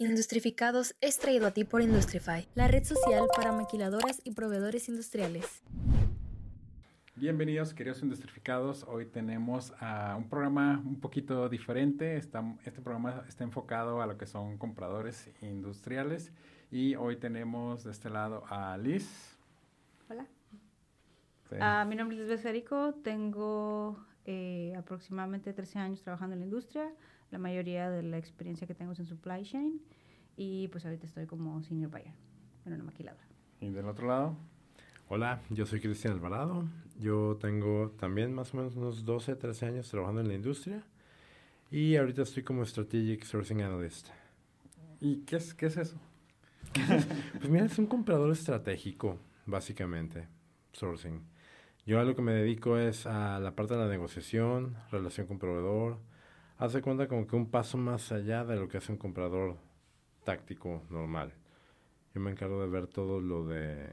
Industrificados es traído a ti por Industrify, la red social para maquiladoras y proveedores industriales. Bienvenidos, queridos industrificados. Hoy tenemos a un programa un poquito diferente. este programa está enfocado a lo que son compradores industriales. Y hoy tenemos de este lado a Liz. Hola. Ah, mi nombre es Liz Becerico. Tengo eh, aproximadamente 13 años trabajando en la industria. La mayoría de la experiencia que tengo es en supply chain y pues ahorita estoy como senior buyer en una maquiladora. ¿Y del otro lado? Hola, yo soy Cristian Alvarado. Yo tengo también más o menos unos 12, 13 años trabajando en la industria y ahorita estoy como Strategic Sourcing Analyst. ¿Y qué es, qué es eso? pues mira, es un comprador estratégico, básicamente, sourcing. Yo a lo que me dedico es a la parte de la negociación, relación con proveedor, hace cuenta como que un paso más allá de lo que hace un comprador táctico normal. Yo me encargo de ver todo lo de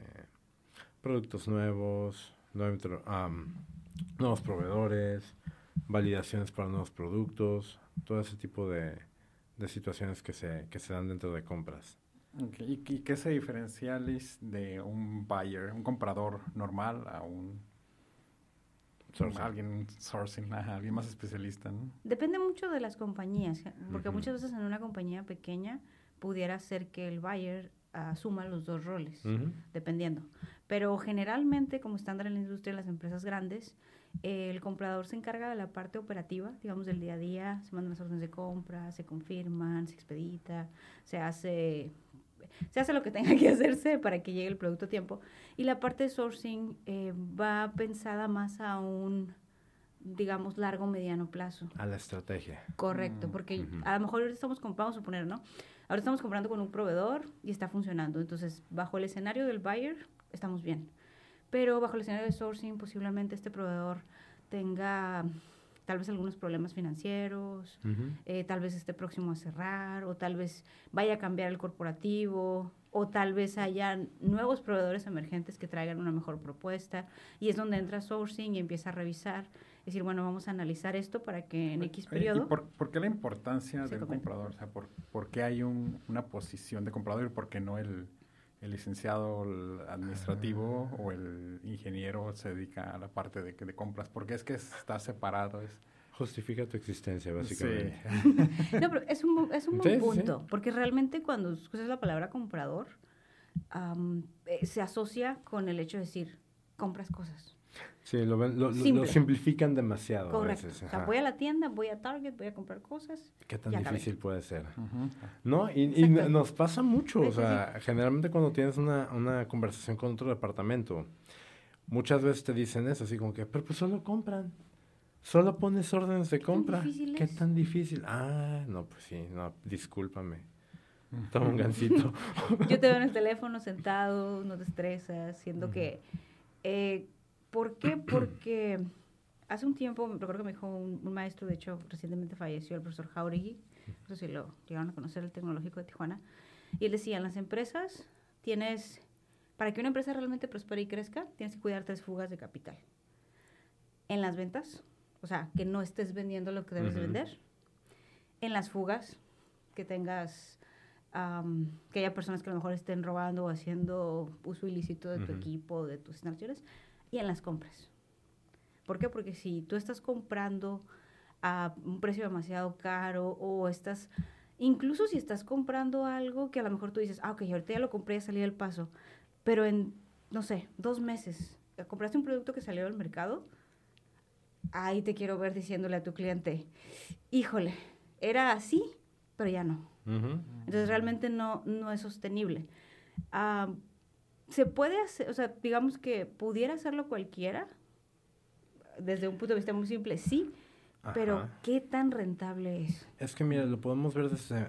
productos nuevos, nuevos proveedores, validaciones para nuevos productos, todo ese tipo de, situaciones que se, que se dan dentro de compras. ¿Y, qué se diferencia, de un buyer, un comprador normal a un Alguien sourcing, alguien más especialista, ¿no? Depende mucho de las compañías, porque muchas veces en una compañía pequeña pudiera ser que el buyer asuma los dos roles, dependiendo. Pero generalmente, como estándar en la industria, en las empresas grandes, el comprador se encarga de la parte operativa, digamos, del día a día, se mandan las órdenes de compra, se confirman, se expedita, se hace se hace lo que tenga que hacerse para que llegue el producto a tiempo. Y la parte de sourcing eh, va pensada más a un, digamos, largo, mediano plazo. A la estrategia. Correcto, mm, porque a lo mejor ahorita estamos, vamos a suponer, ¿no? Ahora estamos comprando con un proveedor y está funcionando. Entonces, bajo el escenario del buyer, estamos bien. Pero bajo el escenario de sourcing, posiblemente este proveedor tenga tal vez algunos problemas financieros, eh, tal vez esté próximo a cerrar, o tal vez vaya a cambiar el corporativo, o tal vez haya nuevos proveedores emergentes que traigan una mejor propuesta, y es donde entra sourcing y empieza a revisar, es decir, bueno, vamos a analizar esto para que en X periodo... ¿Y por, qué la importancia del comprador? O sea, ¿por, qué hay una posición de comprador y por qué no el, el licenciado administrativo o el ingeniero se dedica a la parte de, de compras, porque es que está separado. Es, Justifica tu existencia, básicamente. no, pero es un, es un buen punto, porque realmente cuando escuchas la palabra comprador, eh, se asocia con el hecho de decir, compras cosas. Sí, lo, lo, lo, simplifican demasiado. Correcto. o sea, voy a la tienda, voy a Target, voy a comprar cosas. ¿Qué tan difícil puede ser? ¿No? Y, y nos pasa mucho. o sea, generalmente cuando tienes una, una conversación con otro departamento, muchas veces te dicen eso, así como que, pero pues solo compran. Solo pones órdenes de compra. ¿Qué tan difícil? Ah, no, pues sí, no, discúlpame. Toma un gancito. Yo te veo en el teléfono sentado, no te estresas, siendo que eh, ¿Por qué? Porque hace un tiempo, recuerdo que me dijo un, maestro, de hecho, recientemente falleció, el profesor Jauregui, no sé si lo llegaron a conocer, el tecnológico de Tijuana, y él decía, en las empresas tienes, para que una empresa realmente prospere y crezca, tienes que cuidar tres fugas de capital. En las ventas, o sea, que no estés vendiendo lo que debes vender. En las fugas, que tengas, que haya personas que a lo mejor estén robando o haciendo uso ilícito de tu equipo, de tus instalaciones y en las compras. ¿Por qué? Porque si tú estás comprando a un precio demasiado caro o estás, incluso si estás comprando algo que a lo mejor tú dices, ah, ok, ahorita ya lo compré, ya salí del paso, pero en, no sé, dos meses, compraste un producto que salió del mercado, ahí te quiero ver diciéndole a tu cliente, híjole, era así, pero ya no. Entonces realmente no, no es sostenible. Ah, se puede hacer, o sea, digamos que pudiera hacerlo cualquiera, desde un punto de vista muy simple, sí, pero ¿qué tan rentable es? Es que, mira, lo podemos ver desde,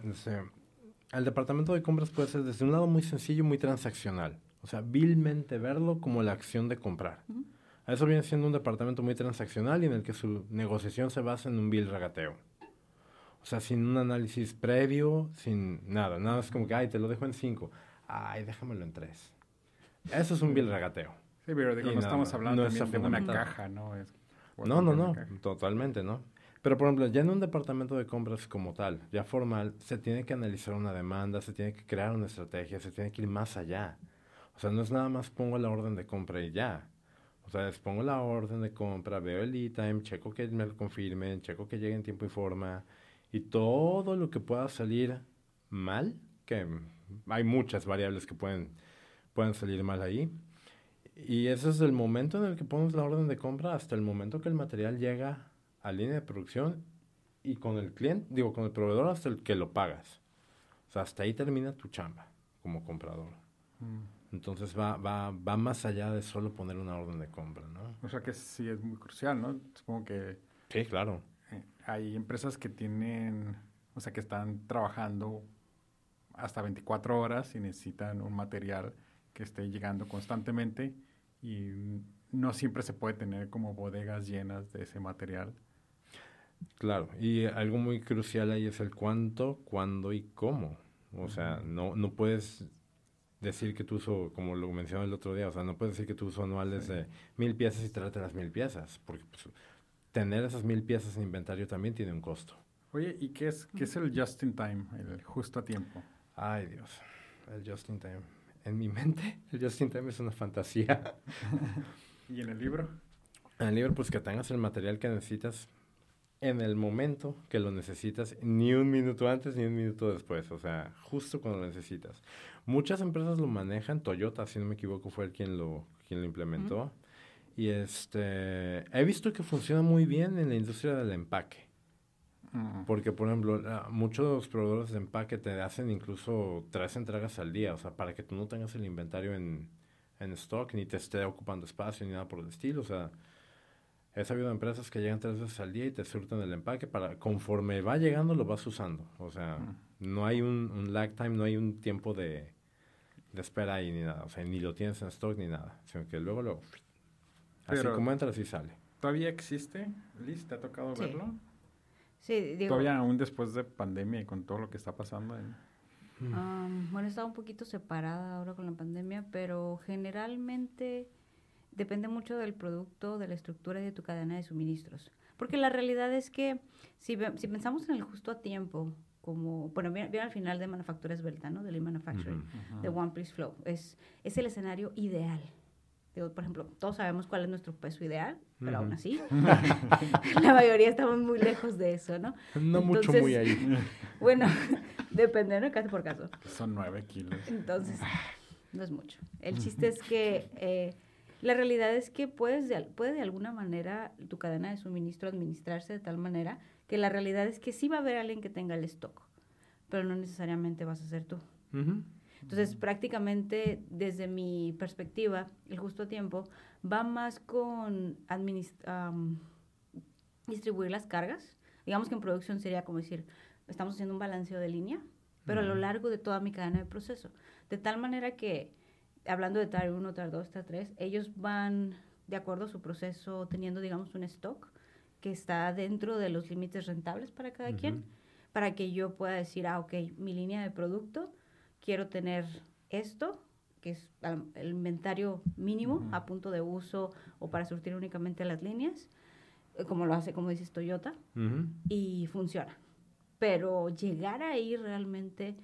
El departamento de compras puede ser desde un lado muy sencillo, muy transaccional. O sea, vilmente verlo como la acción de comprar. Eso viene siendo un departamento muy transaccional y en el que su negociación se basa en un bill regateo. O sea, sin un análisis previo, sin nada. Nada es como que, ay, te lo dejo en cinco. Ay, déjamelo en tres. Eso es un bill regateo. Sí, pero digo, no estamos hablando de una caja, ¿no? no, no, no, totalmente, ¿no? Pero, por ejemplo, ya en un departamento de compras como tal, ya formal, se tiene que analizar una demanda, se tiene que crear una estrategia, se tiene que ir más allá. O sea, no es nada más pongo la orden de compra y ya. O sea, les pongo la orden de compra, veo el e-time, checo que me lo confirmen, checo que llegue en tiempo y forma. Y todo lo que pueda salir mal, que hay muchas variables que pueden, pueden salir mal ahí. Y ese es el momento en el que pones la orden de compra hasta el momento que el material llega a línea de producción y con el cliente, digo, con el proveedor hasta el que lo pagas. O sea, hasta ahí termina tu chamba como comprador. Mm. Entonces va, va, va más allá de solo poner una orden de compra, ¿no? O sea que sí es muy crucial, ¿no? Supongo que... Sí, claro. Eh, hay empresas que tienen, o sea, que están trabajando hasta 24 horas y necesitan un material que esté llegando constantemente y no siempre se puede tener como bodegas llenas de ese material. Claro, y algo muy crucial ahí es el cuánto, cuándo y cómo. O sea, no, no puedes decir que tu uso, como lo mencioné el otro día, o sea, no puedes decir que tu uso anual es de mil piezas y trate las mil piezas, porque pues, tener esas mil piezas en inventario también tiene un costo. Oye, ¿y qué es, qué es el just in time, el justo a tiempo? Ay, Dios, el just in time. En mi mente, el just in time es una fantasía. ¿Y en el libro? En el libro, pues que tengas el material que necesitas en el momento que lo necesitas, ni un minuto antes ni un minuto después, o sea, justo cuando lo necesitas. Muchas empresas lo manejan, Toyota, si no me equivoco, fue el quien lo, quien lo implementó. Y este, he visto que funciona muy bien en la industria del empaque. Porque, por ejemplo, muchos proveedores de empaque te hacen incluso tres entregas al día, o sea, para que tú no tengas el inventario en, en stock, ni te esté ocupando espacio, ni nada por el estilo. O sea, he sabido de empresas que llegan tres veces al día y te surten el empaque para, conforme va llegando, lo vas usando. O sea, no hay un, un, lag time, no hay un tiempo de, de espera ahí ni nada. O sea, ni lo tienes en stock ni nada. Sino que luego lo... Así como entra, así sale. ¿Todavía existe? Liz, ¿te ha tocado verlo? Sí, digo... Todavía aún después de pandemia y con todo lo que está pasando. Um, bueno, estado un poquito separada ahora con la pandemia, pero generalmente depende mucho del producto, de la estructura y de tu cadena de suministros. Porque la realidad es que si, si pensamos en el justo a tiempo, como, bueno, bien, al final de Manufactura Esbelta, ¿no? De Lean Manufacturing, de One Piece Flow. Es, es el escenario ideal. Digo, por ejemplo, todos sabemos cuál es nuestro peso ideal, pero aún así, la mayoría estamos muy lejos de eso, ¿no? No mucho muy ahí. bueno, depende, ¿no? Casi por caso. Son nueve kilos. Entonces, no es mucho. El chiste es que eh, la realidad es que puedes de, puede de alguna manera tu cadena de suministro administrarse de tal manera que la realidad es que sí va a haber alguien que tenga el stock, pero no necesariamente vas a ser tú. Entonces, prácticamente desde mi perspectiva, el justo tiempo va más con distribuir las cargas. Digamos que en producción sería como decir, estamos haciendo un balanceo de línea, pero a lo largo de toda mi cadena de proceso. De tal manera que, hablando de TAR 1, TAR 2, TAR 3, ellos van de acuerdo a su proceso teniendo, digamos, un stock que está dentro de los límites rentables para cada quien, para que yo pueda decir, ah, ok, mi línea de producto, quiero tener esto, que es el inventario mínimo a punto de uso o para surtir únicamente las líneas, eh, como lo hace, como dices, Toyota, y funciona. Pero llegar ahí realmente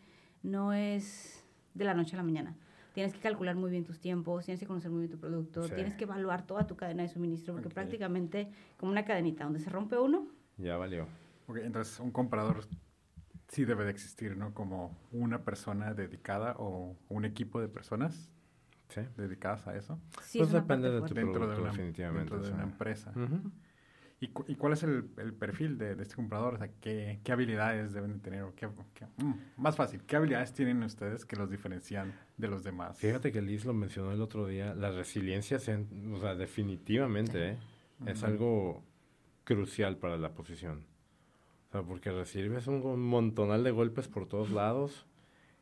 no es de la noche a la mañana tienes que calcular muy bien tus tiempos, tienes que conocer muy bien tu producto, tienes que evaluar toda tu cadena de suministro, porque prácticamente como una cadenita, donde se rompe uno. Ya valió. Ok, entonces un comprador sí debe de existir, ¿no? Como una persona dedicada o un equipo de personas dedicadas a eso. Sí, pues depende de tu producto, de definitivamente. Dentro de una empresa. ¿Y, cuál es el, perfil de, este comprador? O sea, ¿qué, habilidades deben de tener? qué, mm, más fácil, ¿qué habilidades tienen ustedes que los diferencian de los demás? Fíjate que Liz lo mencionó el otro día, la resiliencia, o sea, definitivamente ¿eh? es algo crucial para la posición. O sea, porque recibes un, montonal de golpes por todos lados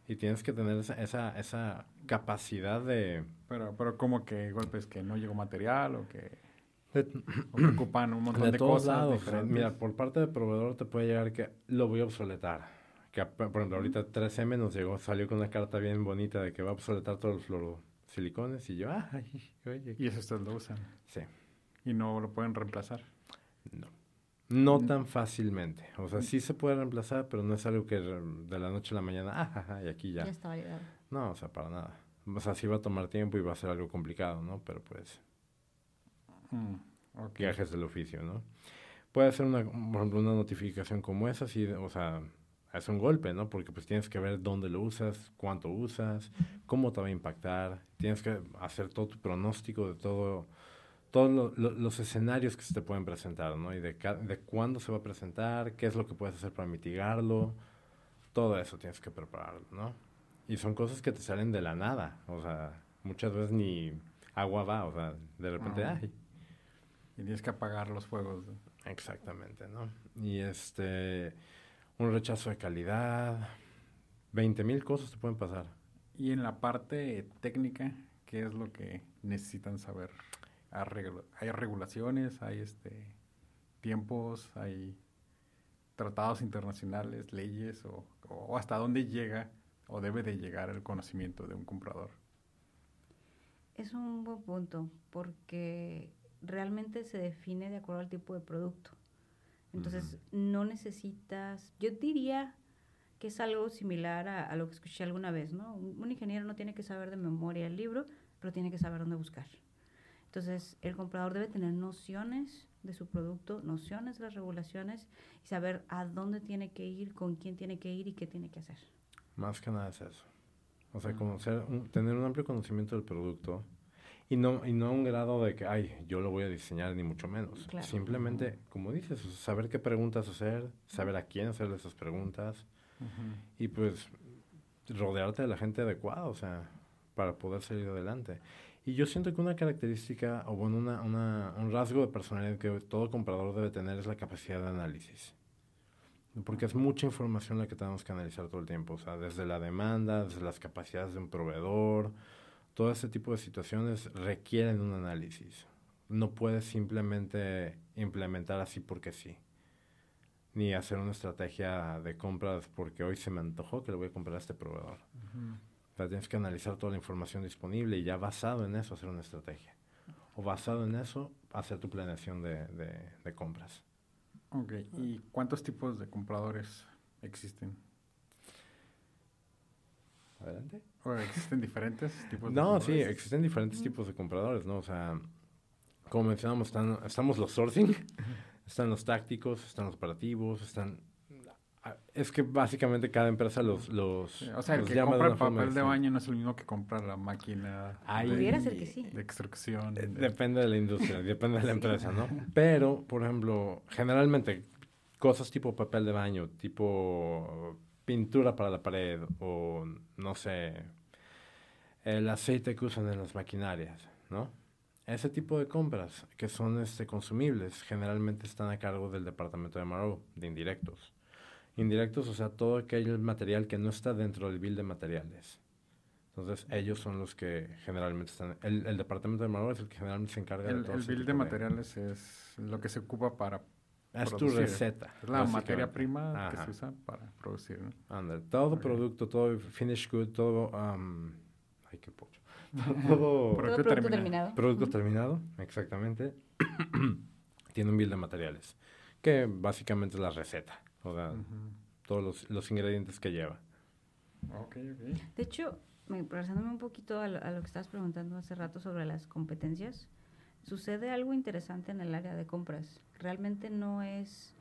y tienes que tener esa, esa, esa capacidad de... Pero, pero como que golpes que no llegó material o que ocupan un montón de, cosas Mira, por parte del proveedor te puede llegar que lo voy a obsoletar. Que, por ejemplo, ahorita 3M nos llegó, salió con una carta bien bonita de que va a obsoletar todos los fluorosilicones y yo, ay, oye. Y eso ustedes lo usan. Sí. ¿Y no lo pueden reemplazar? No. No tan fácilmente. O sea, sí se puede reemplazar, pero no es algo que de la noche a la mañana, ah, y aquí ya. Ya está validado. No, o sea, para nada. O sea, sí va a tomar tiempo y va a ser algo complicado, ¿no? Pero pues, Mm, viajes del oficio, ¿no? Puede ser una, por ejemplo, una notificación como esa, sí, o sea, es un golpe, ¿no? Porque pues tienes que ver dónde lo usas, cuánto usas, cómo te va a impactar, tienes que hacer todo tu pronóstico de todo, todos lo- lo- los escenarios que se te pueden presentar, ¿no? Y de, de cuándo se va a presentar, qué es lo que puedes hacer para mitigarlo, todo eso tienes que prepararlo, ¿no? Y son cosas que te salen de la nada, o sea, muchas veces ni agua va, o sea, de repente, Ajá. ay, Y tienes que apagar los fuegos. ¿no? Exactamente, ¿no? Y este, un rechazo de calidad, 20 mil cosas te pueden pasar. Y en la parte técnica, ¿qué es lo que necesitan saber? ¿Hay regula- hay regulaciones? ¿Hay este tiempos? ¿Hay tratados internacionales, leyes? O, o hasta dónde llega o debe de llegar el conocimiento de un comprador? Es un buen punto porque realmente se define de acuerdo al tipo de producto. Entonces, no necesitas, yo diría que es algo similar a, a lo que escuché alguna vez, ¿no? Un, un ingeniero no tiene que saber de memoria el libro, pero tiene que saber dónde buscar. Entonces, el comprador debe tener nociones de su producto, nociones de las regulaciones y saber a dónde tiene que ir, con quién tiene que ir y qué tiene que hacer. Más que nada es eso. O sea, conocer, un- tener un amplio conocimiento del producto y no, y no a un grado de que, ay, yo lo voy a diseñar, ni mucho menos. Claro. Simplemente, como dices, saber qué preguntas hacer, saber a quién hacerle esas preguntas y pues rodearte de la gente adecuada, o sea, para poder salir adelante. Y yo siento que una característica, o bueno, una, una- un rasgo de personalidad que todo comprador debe tener es la capacidad de análisis. Porque es mucha información la que tenemos que analizar todo el tiempo, o sea, desde la demanda, desde las capacidades de un proveedor, todo ese tipo de situaciones requieren un análisis. No puedes simplemente implementar así porque sí ni hacer una estrategia de compras porque hoy se me antojó que le voy a comprar a este proveedor. O sea, tienes que analizar toda la información disponible y ya basado en eso hacer una estrategia. O basado en eso hacer tu planeación de, de, de compras. Ok, ¿y cuántos tipos de compradores existen? Adelante. ¿O existen diferentes tipos de No, sí, existen diferentes tipos de compradores, ¿no? O sea, como mencionamos, están, estamos los sourcing, están los tácticos, están los operativos, están... ah, Es que básicamente cada empresa los, los, Sí, O sea, el los que llama compra el papel de baño no es el mismo que compra la máquina de, Pudiera ser que sí. de extrucción. Eh, de- Depende de la industria, depende de la Sí. empresa, ¿no? Pero, por ejemplo, generalmente cosas tipo papel de baño, tipo pintura para la pared o, no sé, el aceite que usan en las maquinarias, ¿no? Ese tipo de compras que son este, consumibles generalmente están a cargo del departamento de MRO, de indirectos. Indirectos, o sea, todo aquel material que no está dentro del bill de materiales. Entonces, ellos son los que generalmente están... El, el departamento de MRO es el que generalmente se encarga de el, todo el bill de materiales es lo que se ocupa para Es tu producir. receta. Es la materia prima que Ajá. se usa para producir, ¿no? Ándale, todo Ok. producto, todo finish good, todo... um, ay, qué pocho. todo Producto producto terminado. producto Ujú. terminado, exactamente, tiene un bill de materiales, que básicamente es la receta, o sea, todos los, los ingredientes que lleva. Ok, ok. De hecho, me, regresándome un poquito a lo, a lo que estabas preguntando hace rato sobre las competencias, sucede algo interesante en el área de compras. Realmente no es,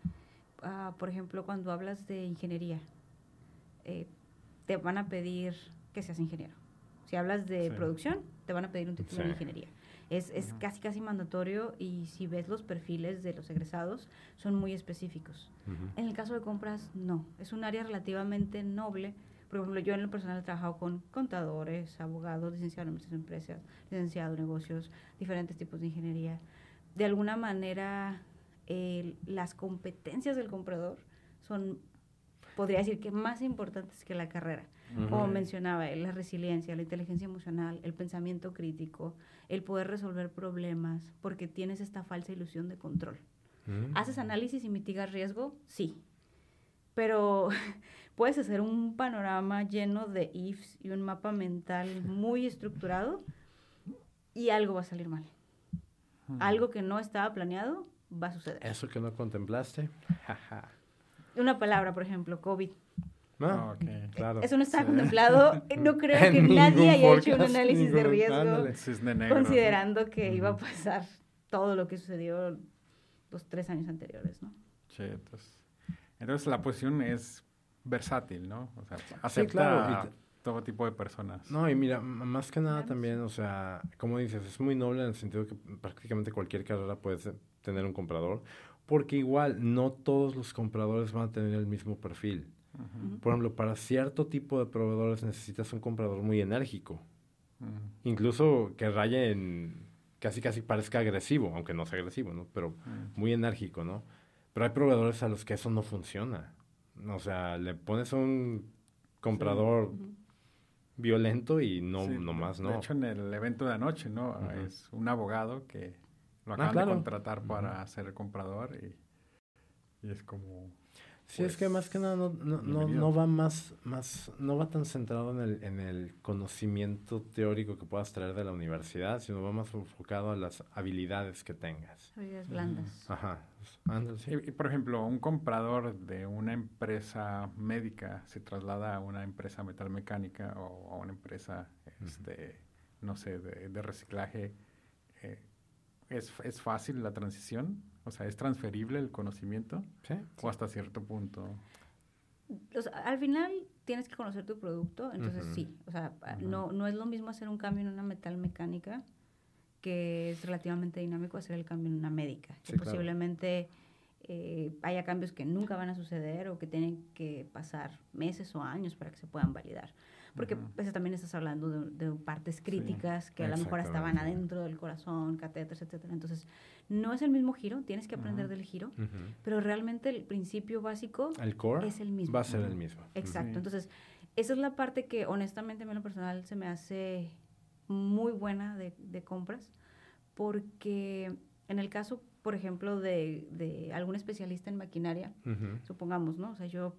ah, por ejemplo, cuando hablas de ingeniería, eh, te van a pedir que seas ingeniero. Si hablas de Sí. producción, te van a pedir un título de ingeniería. Es, es casi, casi mandatorio y si ves los perfiles de los egresados, son muy específicos. En el caso de compras, no. Es un área relativamente noble. Por ejemplo, yo en lo personal he trabajado con contadores, abogados, licenciado en empresas, licenciado en negocios, diferentes tipos de ingeniería. De alguna manera, las competencias del comprador son, podría decir que más importantes que la carrera. Como Ujú. mencionaba, eh, la resiliencia, la inteligencia emocional, el pensamiento crítico, el poder resolver problemas, porque tienes esta falsa ilusión de control. Mm. ¿Haces análisis y mitigas riesgo? Sí. Pero puedes hacer un panorama lleno de ifs y un mapa mental muy estructurado y algo va a salir mal. Ujú. Algo que no estaba planeado va a suceder. Eso que no contemplaste. Una palabra, por ejemplo, COVID. No, ah, claro. Eso no está contemplado. No creo que nadie haya hecho un análisis de riesgo considerando que iba a pasar todo lo que sucedió los tres años anteriores, ¿no? Sí, entonces, entonces la posición es versátil, ¿no? O sea, acepta todo tipo de personas. No, y mira, más que nada también, o sea, como dices, es muy noble en el sentido que prácticamente cualquier carrera puede tener un comprador, porque igual no todos los compradores van a tener el mismo perfil. Por ejemplo, para cierto tipo de proveedores necesitas un comprador muy enérgico. Incluso que raye en casi casi parezca agresivo, aunque no sea agresivo, ¿no? Pero muy enérgico, ¿no? Pero hay proveedores a los que eso no funciona. O sea, le pones un comprador violento y no, más, ¿no? De hecho, en el evento de anoche, ¿no? Es un abogado que lo ah, acaban de contratar para ser comprador y, y es como Sí, es que más que nada no, no, no, no, va más, más, no va tan centrado en el, en el conocimiento teórico que puedas traer de la universidad, sino va más enfocado a las habilidades que tengas. Habilidades blandas. Ajá. Y, por ejemplo, un comprador de una empresa médica se traslada a una empresa metalmecánica o a una empresa, este, no sé, de, de reciclaje. Eh, ¿es, ¿Es fácil la transición? O sea, ¿es transferible el conocimiento? Sí. ¿O hasta cierto punto? al final tienes que conocer tu producto, entonces sí. O sea, no, no es lo mismo hacer un cambio en una metal mecánica que es relativamente dinámico hacer el cambio en una médica. que posiblemente eh, haya cambios que nunca van a suceder o que tienen que pasar meses o años para que se puedan validar porque uh también estás hablando de, partes críticas que a lo mejor estaban adentro del corazón, catéteres, etcétera. Entonces, no es el mismo giro, tienes que aprender del giro, pero realmente el principio básico el core es el mismo. Va a ser el mismo. Exacto. Entonces, esa es la parte que honestamente a mí en lo personal se me hace muy buena de, de compras, porque en el caso, por ejemplo, de, de algún especialista en maquinaria, supongamos, ¿no? O sea, yo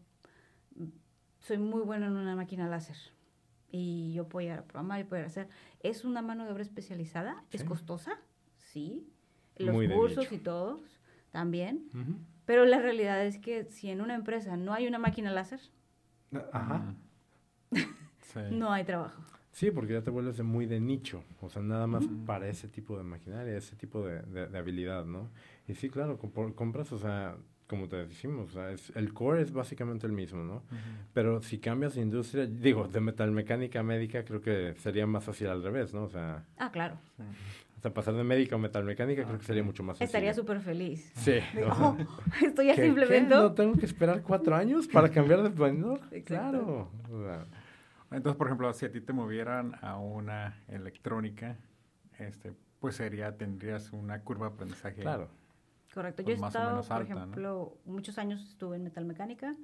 soy muy buena en una máquina láser y yo puedo ir a programar y poder hacer. ¿Es una mano de obra especializada? ¿Es costosa? Sí. Los cursos y todos también. Pero la realidad es que si en una empresa no hay una máquina láser, Ajá. no hay trabajo. Sí, porque ya te vuelves de muy de nicho, o sea, nada más para ese tipo de maquinaria, ese tipo de, de, habilidad, ¿no? Y sí, claro, compras, o sea, como te decimos, es, el core es básicamente el mismo, ¿no? Pero si cambias de industria, digo, de metalmecánica a médica, creo que sería más fácil al revés, ¿no? O sea... Ah, claro. O sea, pasar de médica a metalmecánica creo que sería mucho más fácil. Estaría súper feliz. Sí. Oh, estoy así simplemente... ¿No tengo que esperar cuatro años para cambiar de vendedor? Claro. Entonces, por ejemplo, si a ti te movieran a una electrónica, este, pues sería, tendrías una curva de aprendizaje. Claro Correcto. Yo he estado, por ejemplo, muchos años estuve en metalmecánica.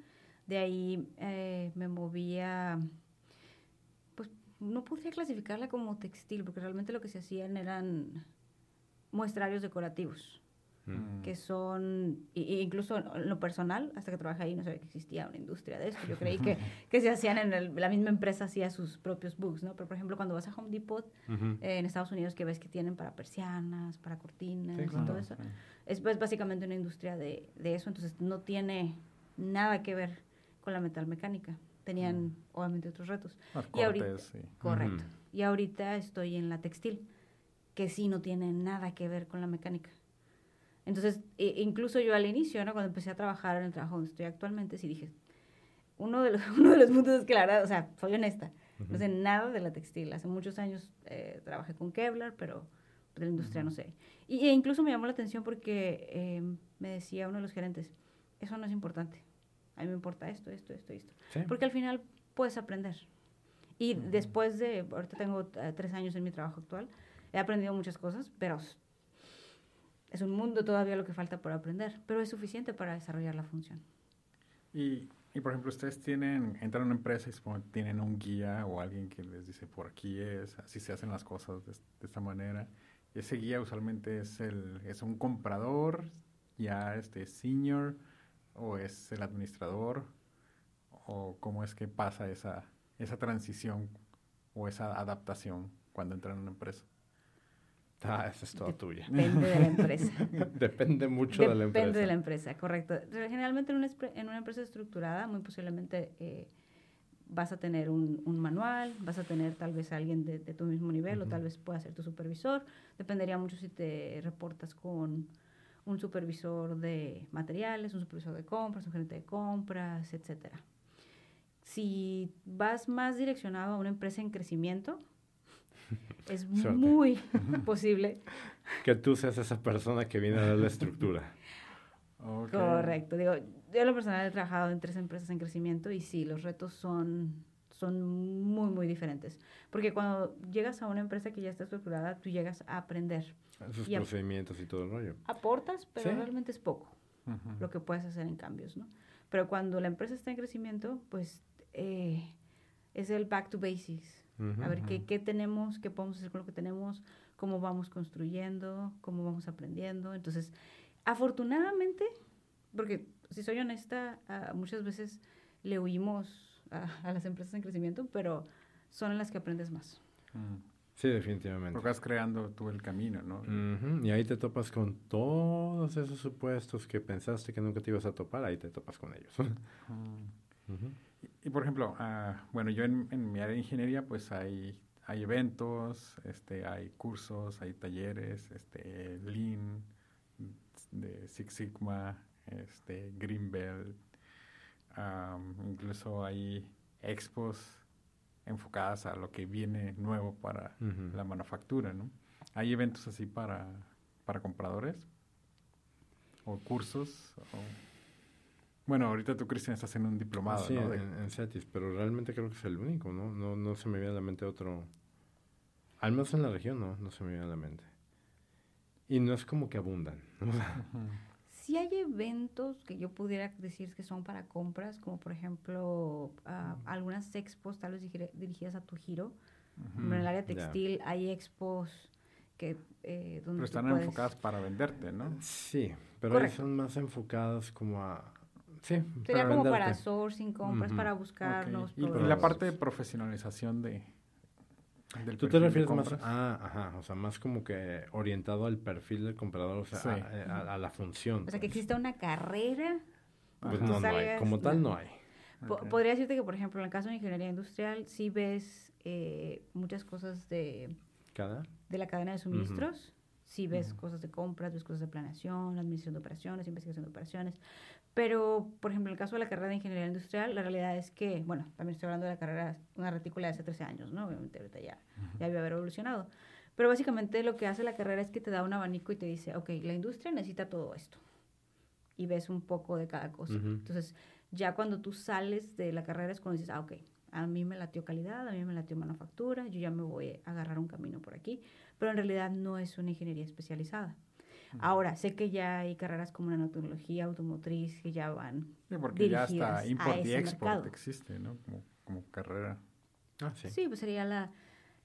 De ahí eh, me movía, pues no podría clasificarla como textil, porque realmente lo que se hacían eran muestrarios decorativos, mm. que son, incluso en lo personal, hasta que trabajé ahí no sabía que existía una industria de esto. Yo creí que, que se hacían en la misma empresa, hacía sus propios books, ¿no? Pero, por ejemplo, cuando vas a Home Depot eh, en Estados Unidos, que ves que tienen para persianas, para cortinas y todo eso es pues, básicamente una industria de, de, eso, entonces no tiene nada que ver con la metalmecánica. Tenían mm. obviamente otros retos. y ahorita, Correcto. Y ahorita estoy en la textil, que sí no tiene nada que ver con la mecánica. Entonces, e, incluso yo al inicio, ¿no? cuando empecé a trabajar en el trabajo donde estoy actualmente, sí dije, uno de los, uno de los puntos es que la verdad, o sea, soy honesta, no sé nada de la textil. Hace muchos años eh, trabajé con Kevlar, pero de la industria no sé. Y, e incluso me llamó la atención porque eh, me decía uno de los gerentes, eso no es importante. A mí me importa esto, esto, esto, esto. Porque al final puedes aprender. Y después de, ahorita tengo eh, tres años en mi trabajo actual, he aprendido muchas cosas, pero es un mundo todavía lo que falta por aprender, pero es suficiente para desarrollar la función. Y, y por ejemplo, ustedes tienen, entran a una empresa y tienen un guía o alguien que les dice, por aquí es, así se hacen las cosas de, de esta manera ese guía usualmente es, el, es un comprador, ya este senior, o es el administrador, o cómo es que pasa esa, esa transición o esa adaptación cuando entra en una empresa. Ah, esa es toda tuya. Depende de la empresa. Depende mucho de la empresa. Depende de la empresa, correcto. Generalmente en una, en una empresa estructurada, muy posiblemente eh, vas a tener un, un, manual, vas a tener tal vez alguien de, de tu mismo nivel o tal vez pueda ser tu supervisor. Dependería mucho si te reportas con un supervisor de materiales, un supervisor de compras, un gerente de compras, etcétera. Si vas más direccionado a una empresa en crecimiento, es muy posible que tú seas esa persona que viene a dar la estructura. Correcto. Digo, yo lo personal he trabajado en tres empresas en crecimiento y sí, los retos son, son muy, muy diferentes. Porque cuando llegas a una empresa que ya está estructurada, tú llegas a aprender. Sus procedimientos y todo el rollo. Aportas, pero realmente es poco lo que puedes hacer en cambios, ¿no? Pero cuando la empresa está en crecimiento, pues eh, es el back to basics. A ver ¿qué, qué tenemos, qué podemos hacer con lo que tenemos, cómo vamos construyendo, cómo vamos aprendiendo. Entonces, afortunadamente, porque si soy honesta, muchas veces le huimos a, las empresas en crecimiento, pero son en las que aprendes más. Mm. Sí, definitivamente. Porque vas creando tú el camino, ¿no? Y ahí te topas con todos esos supuestos que pensaste que nunca te ibas a topar, ahí te topas con ellos. y, por ejemplo, uh, bueno, yo en, en, mi área de ingeniería, pues hay, hay eventos, este, hay cursos, hay talleres, este, Lean, de Six Sigma, este, Greenbelt, incluso hay expos enfocadas a lo que viene nuevo para la manufactura, ¿no? Hay eventos así para, para compradores o cursos. Bueno, ahorita tú, Cristian, estás en un diplomado, sí, ¿no? en, CETIS, pero realmente creo que es el único, ¿no? No, no se me viene a la mente otro... Al menos en la región, no, no se me viene a la mente. Y no es como que abundan. Sí hay eventos que yo pudiera decir que son para compras, como por ejemplo ah, algunas expos tal vez dirigidas a tu giro. En el área textil hay expos que... Eh, donde pero están enfocadas para venderte, ¿no? Sí, pero ahí son más enfocadas como a... Sí, Sería como para sourcing, compras, para buscarnos. Y la parte de profesionalización de, ¿Tú te refieres más ah, ajá, o sea, más como que orientado al perfil del comprador, o sea, a, la función? O sea, que exista una carrera. Pues no, no hay, como tal no hay. Podría decirte que, por ejemplo, en el caso de ingeniería industrial, sí ves eh, muchas cosas de, ¿Cada? de la cadena de suministros. Sí ves cosas de compras, ves cosas de planeación, administración de operaciones, investigación de operaciones. Pero, por ejemplo, en el caso de la carrera de ingeniería industrial, la realidad es que, bueno, también estoy hablando de la carrera, una retícula de hace 13 años, ¿no? Obviamente ahorita ya, ya había haber evolucionado. Pero básicamente lo que hace la carrera es que te da un abanico y te dice, ok, la industria necesita todo esto. Y ves un poco de cada cosa. Entonces, ya cuando tú sales de la carrera es cuando dices, ah, ok, a mí me latió calidad, a mí me latió manufactura, yo ya me voy a agarrar un camino por aquí. Pero en realidad no es una ingeniería especializada. Ahora, sé que ya hay carreras como la nanotecnología automotriz que ya van. Sí, porque ya hasta import y export existe, ¿no? Como, como carrera. Ah, sí. sí, pues sería la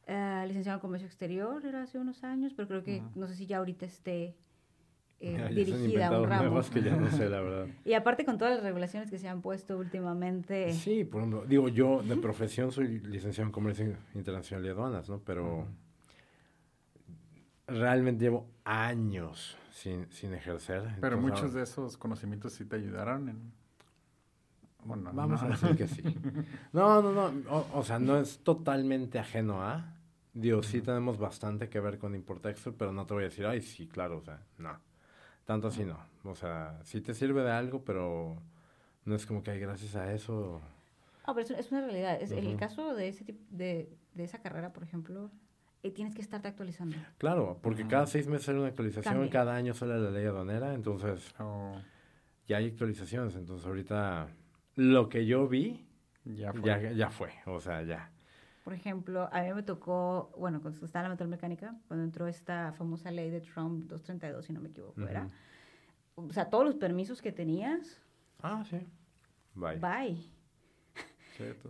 uh, licenciada en comercio exterior, era hace unos años, pero creo que no sé si ya ahorita esté eh, dirigida a un ramo. que ya no sé, la verdad. y aparte con todas las regulaciones que se han puesto últimamente. Sí, por ejemplo, digo, yo de profesión soy licenciado en comercio internacional y aduanas, ¿no? Pero realmente llevo años sin, sin ejercer. Pero muchos de esos conocimientos sí te ayudaron en... Bueno, Vamos a decir que sí. No, no, no. O, sea, no es totalmente ajeno a. Dios, sí tenemos bastante que ver con import pero no te voy a decir, ay, sí, claro, o sea, no. Tanto así no. O sea, sí te sirve de algo, pero no es como que hay gracias a eso. Ah, pero es, una realidad. Es, El caso de, ese tipo, de, de esa carrera, por ejemplo, y tienes que estarte actualizando. Claro, porque cada seis meses hay una actualización, cada año sale la ley aduanera, entonces oh. ya hay actualizaciones. Entonces ahorita lo que yo vi ya fue. Ya, fue, o sea, ya. Por ejemplo, a mí me tocó, bueno, cuando estaba en la metalmecánica, cuando entró esta famosa ley de Trump 232, si no me equivoco, era. O sea, todos los permisos que tenías. Ah, sí. Bye. Bye.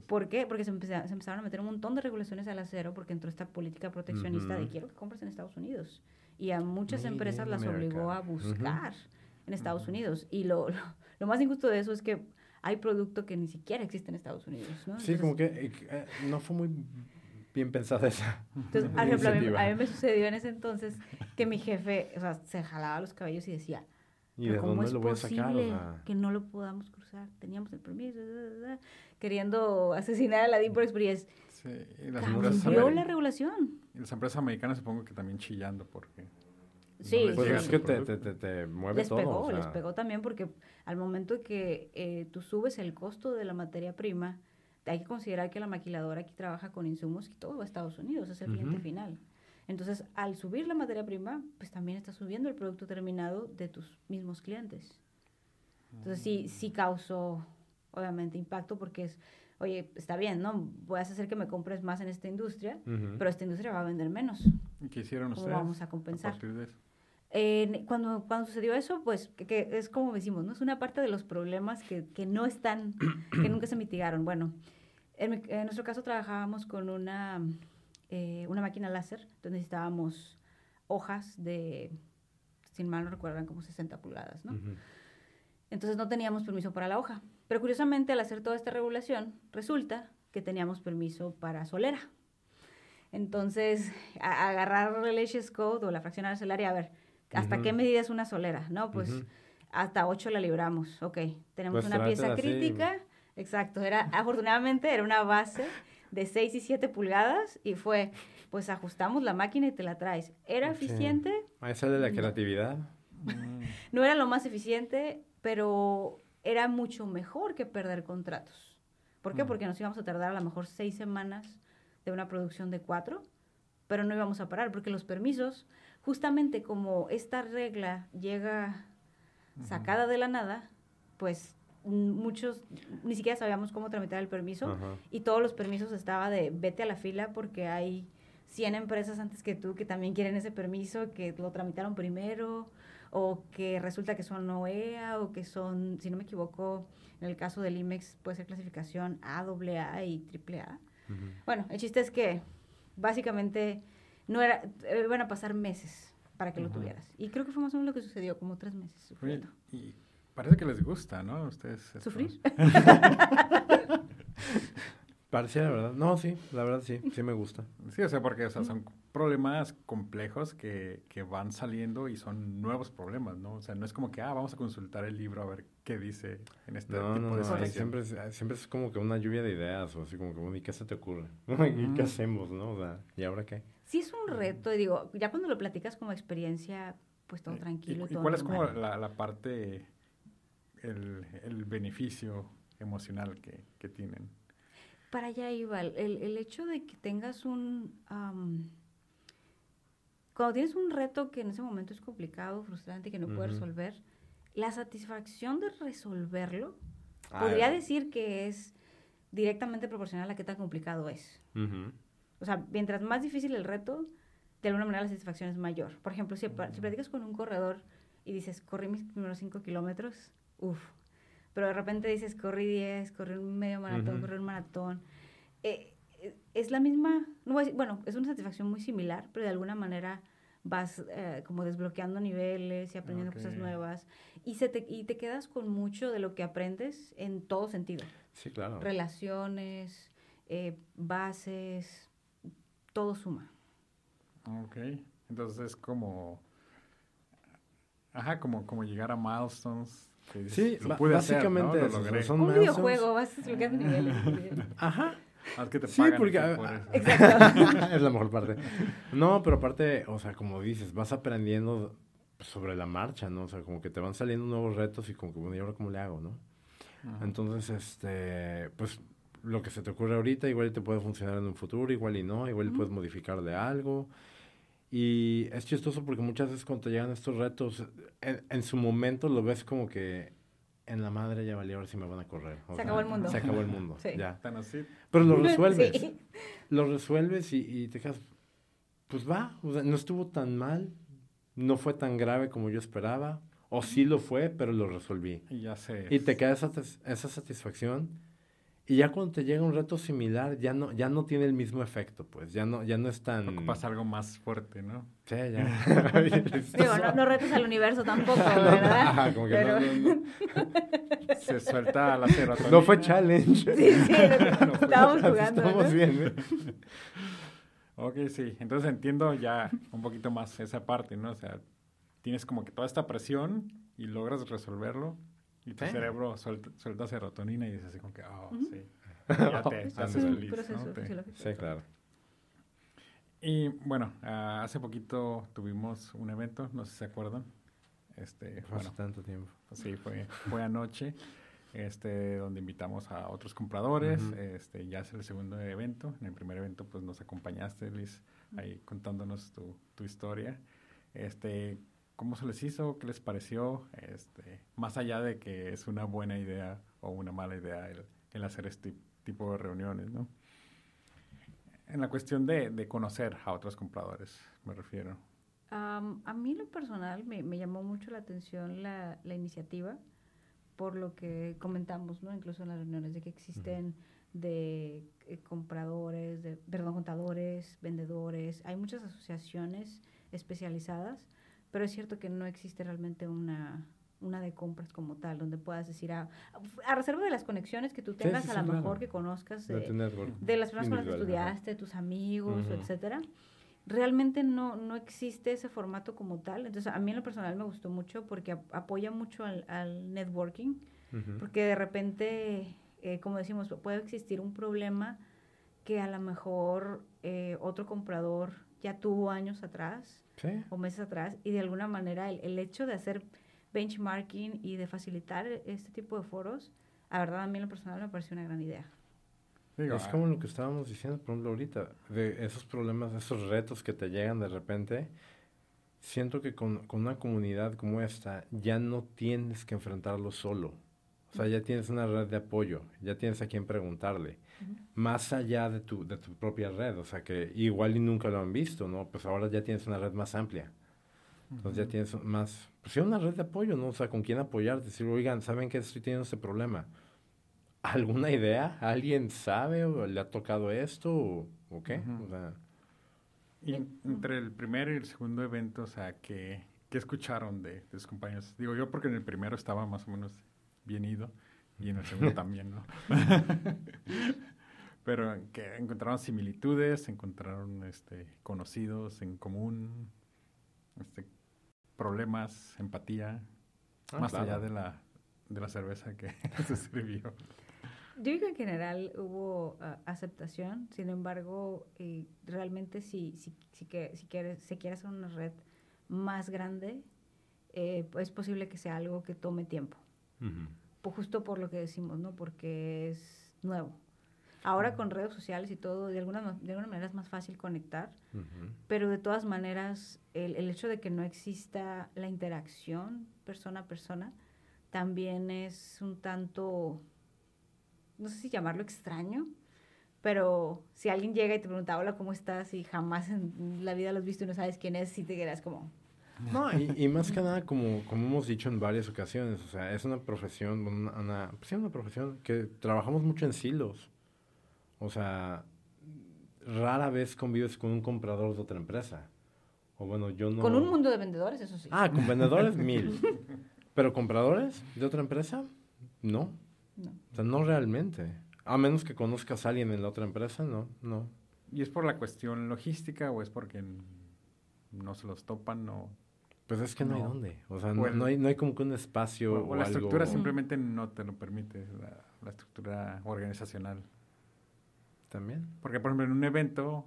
¿Por qué? Porque se, empezaron a meter un montón de regulaciones al acero porque entró esta política proteccionista de quiero que compres en Estados Unidos. Y a muchas empresas las obligó a buscar en Estados Unidos. Y lo, lo, más injusto de eso es que hay producto que ni siquiera existe en Estados Unidos. ¿no? Sí, como que eh, no fue muy bien pensada esa. Entonces, por ejemplo, a mí, a mí, me sucedió en ese entonces que mi jefe, o sea, se jalaba los cabellos y decía, ¿Y de ¿cómo dónde es lo voy a sacar? O posible sea, que no lo podamos cruzar? Teníamos el permiso, da, da, da, queriendo asesinar a la DIN por experiencia. Sí, y las empresas, Cambió la regulación. y las empresas americanas supongo que también chillando porque... Sí, les pues es que te, te, te, te mueve Les todo. pegó, o sea, les pegó también porque al momento que eh, tú subes el costo de la materia prima, hay que considerar que la maquiladora aquí trabaja con insumos y todo va a Estados Unidos, es el cliente final. Entonces, al subir la materia prima, pues también está subiendo el producto terminado de tus mismos clientes. Entonces, sí, sí causó, obviamente, impacto porque es, oye, está bien, ¿no? Voy a hacer que me compres más en esta industria, pero esta industria va a vender menos. ¿Y qué hicieron ¿Cómo ustedes? vamos a compensar? partir de eso? En- cuando, cuando sucedió eso, pues que, que es como decimos, ¿no? Es una parte de los problemas que, que no están, que nunca se mitigaron. Bueno, en, nuestro caso trabajábamos con una, eh, una máquina láser, entonces necesitábamos hojas de, sin mal no recuerdan, como 60 pulgadas, ¿no? Entonces no teníamos permiso para la hoja. Pero curiosamente, al hacer toda esta regulación, resulta que teníamos permiso para solera. Entonces, a- agarrar el HS Code o la fracción arancelaria, a ver, ¿hasta qué medida es una solera? No, pues hasta 8 la libramos. Ok, tenemos Pues una pieza así. crítica. Exacto, era, afortunadamente era una base de 6 y 7 pulgadas y fue, pues ajustamos la máquina y te la traes. ¿Era Sí. eficiente? Ahí sale la creatividad. No era lo más eficiente, pero era mucho mejor que perder contratos. ¿Por qué? Mm. Porque nos íbamos a tardar a lo mejor seis semanas de una producción de cuatro, pero no íbamos a parar, porque los permisos, justamente como esta regla llega sacada de la nada, pues mm, muchos ni siquiera sabíamos cómo tramitar el permiso Ajá. y todos los permisos estaba de vete a la fila porque hay 100 empresas antes que tú que también quieren ese permiso, que lo tramitaron primero, o que resulta que son OEA, o que son, si no me equivoco, en el caso del IMEX puede ser clasificación A, AA y AAA. Ujú. Bueno, el chiste es que básicamente no era, eh, iban a pasar meses para que lo tuvieras. Y creo que fue más o menos lo que sucedió, como tres meses Oye, sufriendo. y parece que les gusta, ¿no? Ustedes... esto. ¿Sufrir? Parecía, la verdad. No, sí, la verdad sí, sí me gusta. Sí, o sea, porque o sea, son problemas complejos que, que van saliendo y son nuevos problemas, ¿no? O sea, no es como que, ah, vamos a consultar el libro a ver qué dice en este No, tipo no, de no, siempre es, siempre es como que una lluvia de ideas, o así como que, ¿y qué se te ocurre? ¿Y qué hacemos, no? O sea, ¿y ahora qué? Sí es un reto, y digo, ya cuando lo platicas como experiencia, pues todo tranquilo y, ¿Y, y todo cuál es como la, la parte, el, el beneficio emocional que, que tienen? Para allá iba, el, el- hecho de que tengas un... am, cuando tienes un reto que en ese momento es complicado, frustrante, que no puedes resolver, la satisfacción de resolverlo, Ah, podría eh. decir que es directamente proporcional a qué tan complicado es. O sea, mientras más difícil el reto, de alguna manera la satisfacción es mayor. Por ejemplo, si, si platicas con un corredor y dices, corrí mis primeros 5 kilómetros, uff. Pero de repente dices, corrí 10, corrí un medio maratón, Ujú. corrí un maratón. Eh, es la misma, no voy a decir- bueno, es una satisfacción muy similar, pero de alguna manera vas eh, como desbloqueando niveles y aprendiendo cosas Ok. nuevas. Y, se te, y te quedas con mucho de lo que aprendes en todo sentido Sí, claro. relaciones, eh, bases, todo suma. Ok, entonces es como, ajá, como, como llegar a milestones. Sí, lo hacer, básicamente Lo logré. son Un videojuego, vas desbloqueando niveles. Ajá. Es que te Sí, porque, ah, por eso. Exacto. es la mejor parte. No, pero aparte, o sea, como dices, vas aprendiendo sobre la marcha, ¿no? O sea, como que te van saliendo nuevos retos y como que, bueno, ¿y ahora cómo le hago, no? Ajá. Entonces, este, pues, lo que se te ocurre ahorita igual te puede funcionar en un futuro, igual y no, igual y Ujú. puedes modificarle algo. Y es chistoso porque muchas veces cuando te llegan estos retos, en, en su momento lo ves como que en la madre ya valió, ahora sí me van a correr. O Se sea, acabó el mundo. Se acabó el mundo, Sí. ya. Tan así. Pero lo resuelves. Sí. Lo resuelves y, y te quedas, pues va, o sea, no estuvo tan mal, no fue tan grave como yo esperaba, o sí lo fue, pero lo resolví. Y ya sé. Y te queda esa, esa satisfacción Y ya cuando te llega un reto similar, ya no, ya no tiene el mismo efecto, pues, ya no, ya no es tan... Ocupas algo más fuerte, ¿no? Sí, ya. Digo, no, no retos al universo tampoco, ¿verdad? Ajá, como que Pero- no, no, no. Se suelta la serotonina. No fue challenge. Sí, sí, estábamos jugando. Estamos ¿no? bien, ¿eh? Ok, sí. Entonces entiendo ya un poquito más esa parte, ¿no? O sea, tienes como que toda esta presión y logras resolverlo y tu cerebro suelta, suelta serotonina y dices así como que, oh, sí. Ya te haces un feliz, proceso ¿no? Te- fisiológico. Sí, claro. Y bueno, ah, hace poquito tuvimos un evento, no sé si se acuerdan. Este, Fue hace bueno, tanto tiempo. sí, fue, fue anoche, este, donde invitamos a otros compradores. Este, ya es el segundo evento. En el primer evento, pues nos acompañaste, Liz, ahí contándonos tu, tu historia. Este, ¿cómo se les hizo? ¿Qué les pareció? Este, más allá de que es una buena idea o una mala idea el, el hacer este tipo de reuniones, ¿no? En la cuestión de, de conocer a otros compradores, me refiero. Am, a mí lo personal me, me llamó mucho la atención la, la iniciativa, por lo que comentamos, ¿no? Incluso en las reuniones, de que existen de eh, compradores, de, perdón, contadores, vendedores, hay muchas asociaciones especializadas, pero es cierto que no existe realmente una, una de compras como tal, donde puedas decir, a, a reserva de las conexiones que tú tengas, sí, a lo claro. mejor que conozcas De las personas con las que estudiaste, tus amigos, Ujú. etcétera. Realmente no, no existe ese formato como tal. Entonces, a mí en lo personal me gustó mucho porque ap- apoya mucho al, al networking, porque de repente, eh, como decimos, puede existir un problema que a lo mejor eh, otro comprador ya tuvo años atrás Sí. o meses atrás y de alguna manera el, el hecho de hacer benchmarking y de facilitar este tipo de foros, la verdad a mí en lo personal me pareció una gran idea. Digo, Es ah, como lo que estábamos diciendo, por ejemplo, ahorita, de esos problemas, esos retos que te llegan de repente. Siento que con, con una comunidad como esta ya no tienes que enfrentarlo solo. O sea, ya tienes una red de apoyo, ya tienes a quien preguntarle. Más allá de tu, de tu propia red, o sea, que igual y nunca lo han visto, ¿no? Pues ahora ya tienes una red más amplia. Entonces ya tienes más, pues sí, una red de apoyo, ¿no? O sea, con quién apoyarte. Decir, oigan, ¿saben que estoy teniendo este problema? ¿Alguna idea? ¿Alguien sabe o le ha tocado esto o, o qué? Ujú. O sea, Y en- entre el primer y el segundo evento, o sea, ¿qué, qué escucharon de, de sus compañeros? Digo yo porque en el primero estaba más o menos bien ido y en el segundo también, ¿no? Pero que encontraron similitudes, encontraron este, conocidos en común, este, problemas, empatía, Ah, más claro. allá de la, de la cerveza que se sirvió. Yo digo que en general hubo ah, aceptación, sin embargo, eh, realmente si, si, si, que, si quieres, si quieres hacer una red más grande, eh, es posible que sea algo que tome tiempo, pues justo por lo que decimos, ¿no? Porque es nuevo. Ahora con redes sociales y todo, de alguna, de alguna manera es más fácil conectar, pero de todas maneras, el, el hecho de que no exista la interacción persona a persona también es un tanto, no sé si llamarlo extraño, pero si alguien llega y te pregunta, hola, ¿cómo estás? Y jamás en la vida lo has visto y no sabes quién es, sí te quedas como, No, y, y más que nada, como, como hemos dicho en varias ocasiones, o sea, es una profesión, una, una, pues sí, una profesión que trabajamos mucho en silos. O sea, rara vez convives con un comprador de otra empresa. O bueno, yo no... con un mundo de vendedores, eso sí. Ah, con vendedores, mil. Pero compradores de otra empresa, no. No. O sea, no realmente. A menos que conozcas a alguien en la otra empresa, no, no. ¿Y es por la cuestión logística o es porque no se los topan o, Pues es que no, hay dónde. O sea, O no, el- no hay, no hay como que un espacio o- o, o la algo- estructura simplemente no te lo permite, la, la estructura organizacional? También. Porque, por ejemplo, en un evento,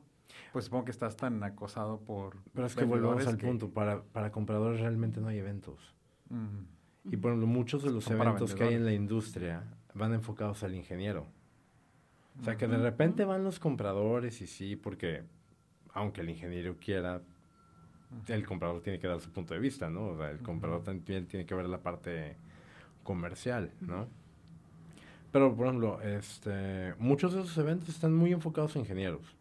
pues supongo que estás tan acosado por... Pero es que volvemos al que- punto. Para, para compradores realmente no hay eventos. Mm, Y por ejemplo, muchos de los eventos que hay en la industria van enfocados al ingeniero. O sea, que de repente van los compradores y sí, porque aunque el ingeniero quiera, el comprador tiene que dar su punto de vista, ¿no? O sea, el comprador también tiene que ver la parte comercial, ¿no? Pero, por ejemplo, este, muchos de esos eventos están muy enfocados a ingenieros.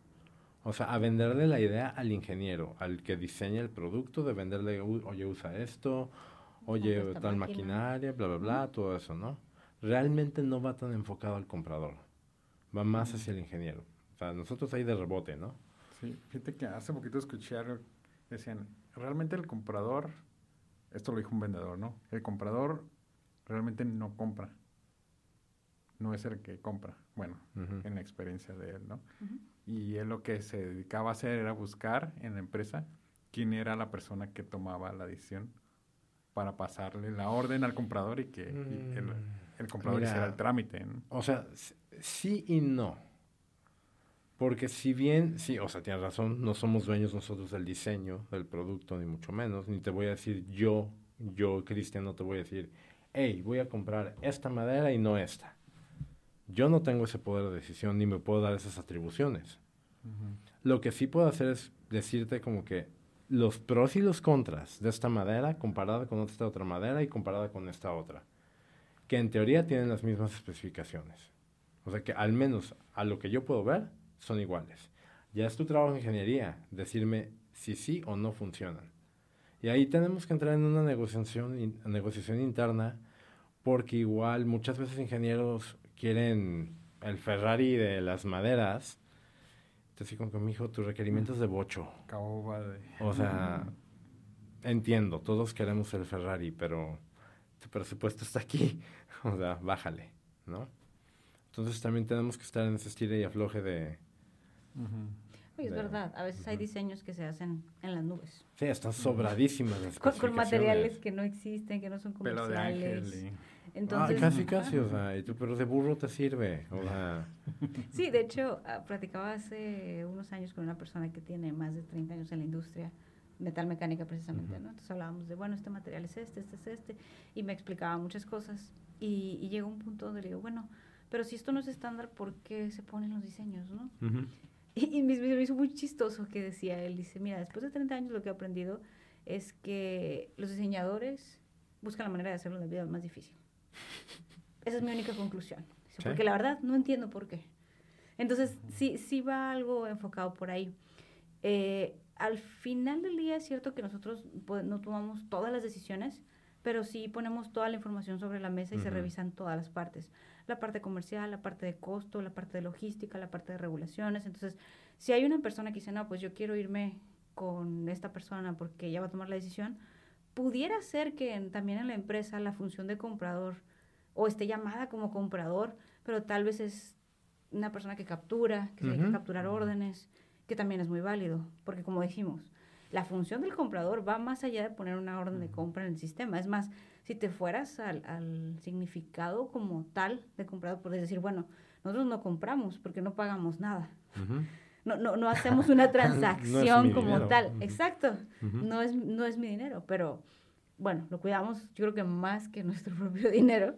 O sea, a venderle la idea al ingeniero, al que diseña el producto, de venderle, "Uy, oye, usa esto, oye, tal máquina". maquinaria, bla, bla, bla, todo eso, ¿no? Realmente no va tan enfocado al comprador. va más hacia el ingeniero. O sea, nosotros ahí de rebote, ¿no? Sí, fíjate que hace poquito escuché algo, decían, realmente el comprador, esto lo dijo un vendedor, ¿no? El comprador realmente no compra, no es el que compra, bueno, en la experiencia de él, ¿no? Y él lo que se dedicaba a hacer era buscar en la empresa quién era la persona que tomaba la decisión para pasarle la orden al comprador y que el, mm. comprador hiciera el trámite. O sea, sí y no. Porque si bien, sí, o sea, tienes razón, no somos dueños nosotros del diseño del producto, ni mucho menos, ni te voy a decir yo, yo, Cristian, no te voy a decir, hey, voy a comprar esta madera y no esta. Yo no tengo ese poder de decisión ni me puedo dar esas atribuciones. Lo que sí puedo hacer es decirte como que los pros y los contras de esta madera comparada con esta otra madera y comparada con esta otra, que en teoría tienen las mismas especificaciones. O sea que al menos a lo que yo puedo ver son iguales. Ya es tu trabajo en ingeniería decirme si sí o no funcionan. Y ahí tenemos que entrar en una negociación, negociación interna porque igual muchas veces ingenieros quieren el Ferrari de las maderas entonces, con que mi hijo, tus requerimientos de bocho. O sea, entiendo, todos queremos el Ferrari, pero tu presupuesto está aquí. O sea, bájale, ¿no? Entonces también tenemos que estar en ese estilo y afloje de... es verdad, a veces hay diseños que se hacen en las nubes. Sí, están sobradísimas las con, con materiales que no existen, que no son comerciales. Entonces, ah, casi, casi, o sea, y tú, pero de burro te sirve, o sea. Sí, de hecho, ah, platicaba hace unos años con una persona que tiene más de 30 años en la industria, metal mecánica precisamente, ¿no? Entonces hablábamos de, bueno, este material es este, este es este, y me explicaba muchas cosas, y, y llegó un punto donde le digo, bueno, pero si esto no es estándar, ¿por qué se ponen los diseños, no? Y, me, me hizo muy chistoso que decía él, dice, mira, después de 30 años lo que he aprendido es que los diseñadores buscan la manera de hacerlo la vida más difícil. Esa es mi única conclusión. Porque la verdad no entiendo por qué. Entonces, sí, sí va algo enfocado por ahí. Eh, al final del día es cierto que nosotros pues, no tomamos todas las decisiones, pero sí ponemos toda la información sobre la mesa y se revisan todas las partes. La parte comercial, la parte de costo, la parte de logística, la parte de regulaciones. Entonces, si hay una persona que dice, no, pues yo quiero irme con esta persona porque ella va a tomar la decisión, pudiera ser que también en la empresa la función de comprador o esté llamada como comprador, pero tal vez es una persona que captura, que se que capturar órdenes, que también es muy válido, porque como dijimos, la función del comprador va más allá de poner una orden de compra en el sistema. Es más, si te fueras al, significado como tal de comprador, puedes decir, bueno, nosotros no compramos porque no pagamos nada. no, no, no hacemos una transacción como tal. Exacto, no, es, no es mi dinero, pero bueno, lo cuidamos yo creo que más que nuestro propio dinero,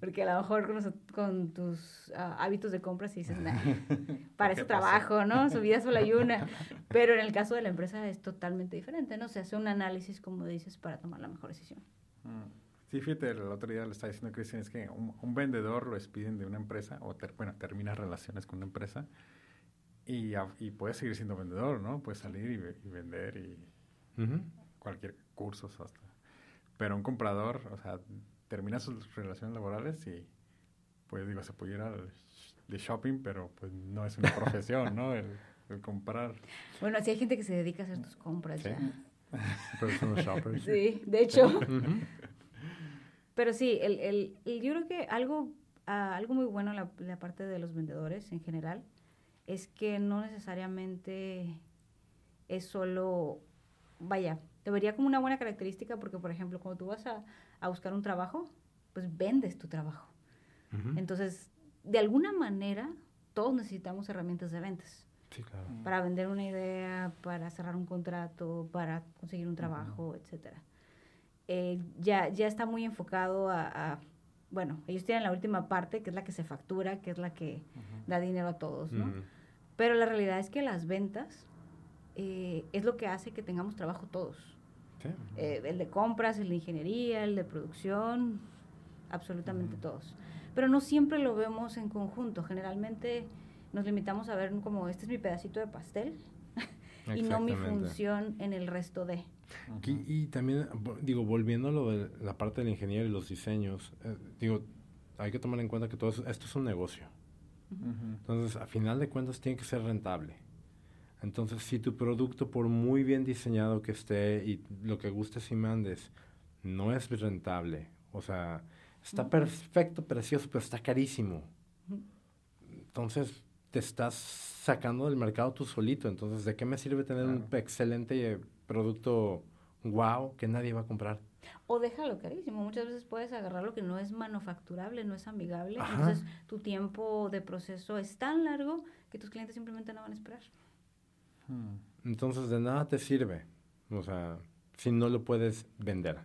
porque a lo mejor con, tus ah, hábitos de compra si dices, nah, para ese trabajo, ¿no? Su vida solo hay una. Pero en el caso de la empresa es totalmente diferente, ¿no? Se hace un análisis, como dices, para tomar la mejor decisión. Mm. Sí, fíjate, el otro día le estaba diciendo a Cristian, es que un, vendedor lo despiden de una empresa, o bueno, termina relaciones con una empresa, y, y puede seguir siendo vendedor, ¿no? Puede salir y, vender y cualquier curso hasta pero un comprador, o sea, termina sus relaciones laborales y, pues digo, se puede ir al de shopping, pero pues no es una profesión, ¿no? El, comprar. Bueno, sí hay gente que se dedica a hacer tus compras ¿Sí? Personal shoppers. Sí, de hecho. Pero sí, el, el, yo creo que algo, ah, algo muy bueno la, la parte de los vendedores en general es que no necesariamente es solo, vaya, Debería como una buena característica porque, por ejemplo, cuando tú vas a, a buscar un trabajo, pues vendes tu trabajo. Entonces, de alguna manera, todos necesitamos herramientas de ventas. Sí, claro. Para vender una idea, para cerrar un contrato, para conseguir un trabajo, etcétera. Eh, ya, ya está muy enfocado a, bueno, ellos tienen la última parte, que es la que se factura, que es la que da dinero a todos, ¿no? Pero la realidad es que las ventas eh, es lo que hace que tengamos trabajo todos. Eh, el de compras, el de ingeniería, el de producción, absolutamente todos. Pero no siempre lo vemos en conjunto. Generalmente nos limitamos a ver como este es mi pedacito de pastel y no mi función en el resto de. y, también, digo, volviendo a lo de la parte del ingeniero y los diseños, eh, digo, hay que tomar en cuenta que todo esto es un negocio. Entonces, a final de cuentas, tiene que ser rentable. Entonces, si tu producto, por muy bien diseñado que esté y lo que gustes y mandes, no es rentable, o sea, está perfecto, precioso, pero está carísimo. Entonces, te estás sacando del mercado tú solito. Entonces, ¿de qué me sirve tener un excelente producto wow que nadie va a comprar? O déjalo carísimo. Muchas veces puedes agarrar lo que no es manufacturable, no es amigable. Entonces, tu tiempo de proceso es tan largo que tus clientes simplemente no van a esperar. Hmm. Entonces, de nada te sirve. O sea, si no lo puedes vender.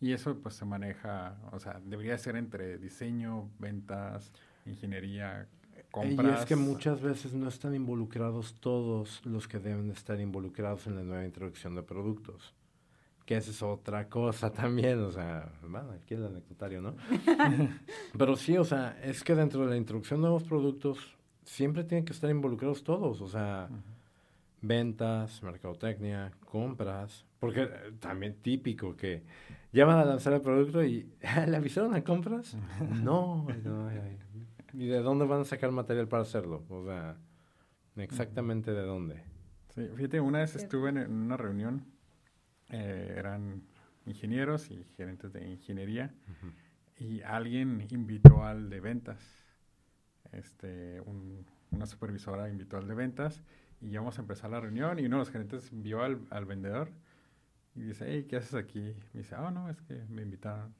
Y eso pues se maneja, o sea, debería ser entre diseño, ventas, ingeniería, compras. Y es que muchas veces no están involucrados todos los que deben estar involucrados en la nueva introducción de productos. Que esa es otra cosa también, o sea, bueno, aquí el anecdotario, ¿no? Pero sí, o sea, es que dentro de la introducción de nuevos productos siempre tienen que estar involucrados todos, o sea, ventas, mercadotecnia, compras, porque eh, también típico que ya van a lanzar el producto y ¿le avisaron a compras? no, no, ¿y de dónde van a sacar material para hacerlo? O sea, exactamente de dónde. Sí, fíjate, una vez estuve en una reunión eh, eran ingenieros y gerentes de ingeniería, y alguien invitó al de ventas. Este, una supervisora invitó al de ventas y ya vamos a empezar la reunión y uno de los gerentes vio al, al vendedor y dice, hey, ¿qué haces aquí? Me dice, oh, no, es que me invitaron.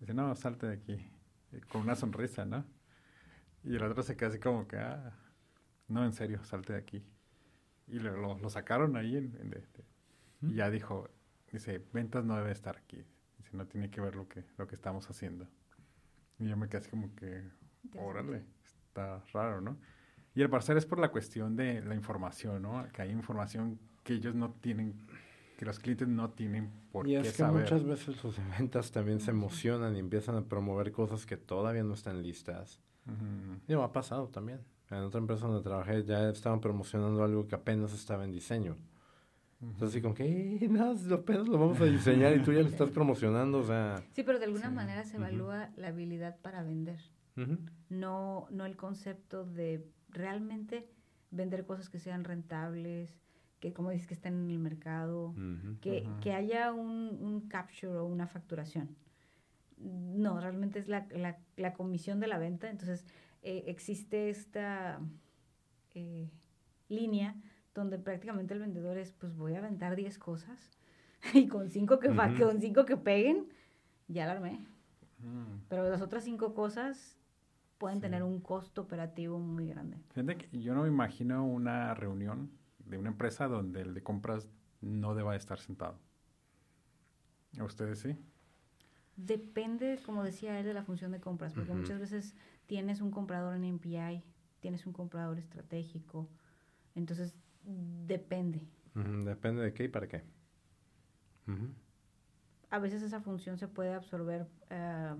Dice, no, salte de aquí. con una sonrisa, ¿no? Y el otro se queda así como que, ah, no, en serio, salte de aquí. Y lo, lo, sacaron ahí en, y ya dijo, Dice, ventas no debe estar aquí. Dice, no tiene que ver lo que, lo que estamos haciendo. Y yo me quedé así como que, órale, está raro, ¿no? Y el parecer es por la cuestión de la información, ¿no? Que hay información que ellos no tienen, que los clientes no tienen por y qué es que muchas veces los ventas también se emocionan y empiezan a promover cosas que todavía no están listas. Y ha pasado también. En otra empresa donde trabajé ya estaban promocionando algo que apenas estaba en diseño. Entonces, así como que, no, lo pedos lo vamos a diseñar y tú ya lo estás promocionando, o sea... Sí, pero de alguna manera se evalúa la habilidad para vender. no, no el concepto de realmente vender cosas que sean rentables, que como dices, que estén en el mercado, que, que, haya un, un, capture o una facturación. No, realmente es la, la, la comisión de la venta. Entonces, eh, existe esta eh, línea donde prácticamente el vendedor es, pues voy a aventar 10 cosas y con 5 que, con cinco que peguen, ya la armé. Pero las otras 5 cosas pueden tener un costo operativo muy grande. Fíjate que yo no me imagino una reunión de una empresa donde el de compras no deba estar sentado. ¿A ustedes sí? Depende, como decía él, de la función de compras, porque muchas veces tienes un comprador en MPI, tienes un comprador estratégico, entonces Depende. Depende de qué y para qué. A veces esa función se puede absorber. Eh,